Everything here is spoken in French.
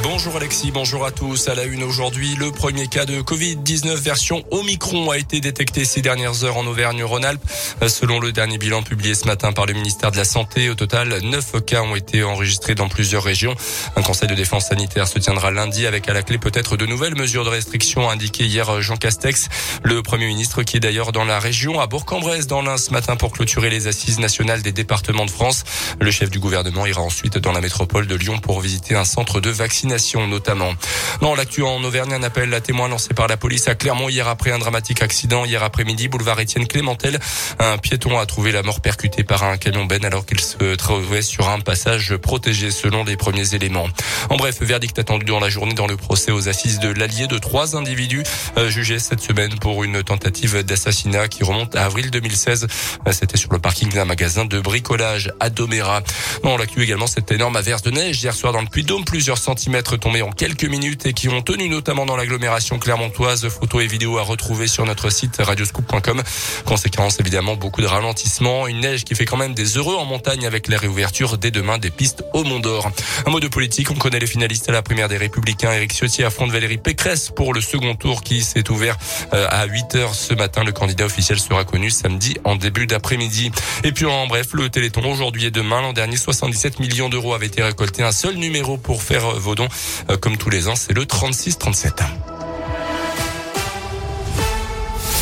Bonjour Alexis, bonjour à tous. À la une aujourd'hui, le premier cas de Covid-19 version Omicron a été détecté ces dernières heures en Auvergne-Rhône-Alpes. Selon le dernier bilan publié ce matin par le ministère de la Santé, au total, neuf cas ont été enregistrés dans plusieurs régions. Un conseil de défense sanitaire se tiendra lundi avec à la clé peut-être de nouvelles mesures de restriction, a indiqué hier Jean Castex, le premier ministre qui est d'ailleurs dans la région à Bourg-en-Bresse dans l'Ain ce matin pour clôturer les assises nationales des départements de France. Le chef du gouvernement ira ensuite dans la métropole de Lyon pour visiter un centre de vaccination notamment. Dans l'actu en Auvergne, un appel à témoins lancé par la police à Clermont hier après un dramatique accident hier après-midi, boulevard Étienne Clémentel. Un piéton a trouvé la mort percuté par un camion ben alors qu'il se trouvait sur un passage protégé selon les premiers éléments. En bref, verdict attendu dans la journée dans le procès aux assises de l'Allier de trois individus euh, jugés cette semaine pour une tentative d'assassinat qui remonte à avril 2016. Euh, c'était sur le parking d'un magasin de bricolage à Doméra. Dans l'actu également cette énorme averse de neige hier soir dans le Puy-Dôme, plusieurs centaines mètres tombés en quelques minutes et qui ont tenu notamment dans l'agglomération clermontoise. Photos et vidéos à retrouver sur notre site radioscoop.com. Conséquence évidemment beaucoup de ralentissement, une neige qui fait quand même des heureux en montagne avec la réouverture dès demain des pistes au Mont d'Or. Un mot de politique, on connaît les finalistes à la primaire des Républicains. Éric Ciotti affronte Valérie Pécresse pour le second tour qui s'est ouvert euh, à 8 heures ce matin. Le candidat officiel sera connu samedi en début d'après-midi. Et puis en bref, le Téléthon aujourd'hui et demain. L'an dernier, 77 millions d'euros avaient été récoltés. Un seul numéro pour faire vos dons. Euh, comme tous les ans, c'est le 36-37.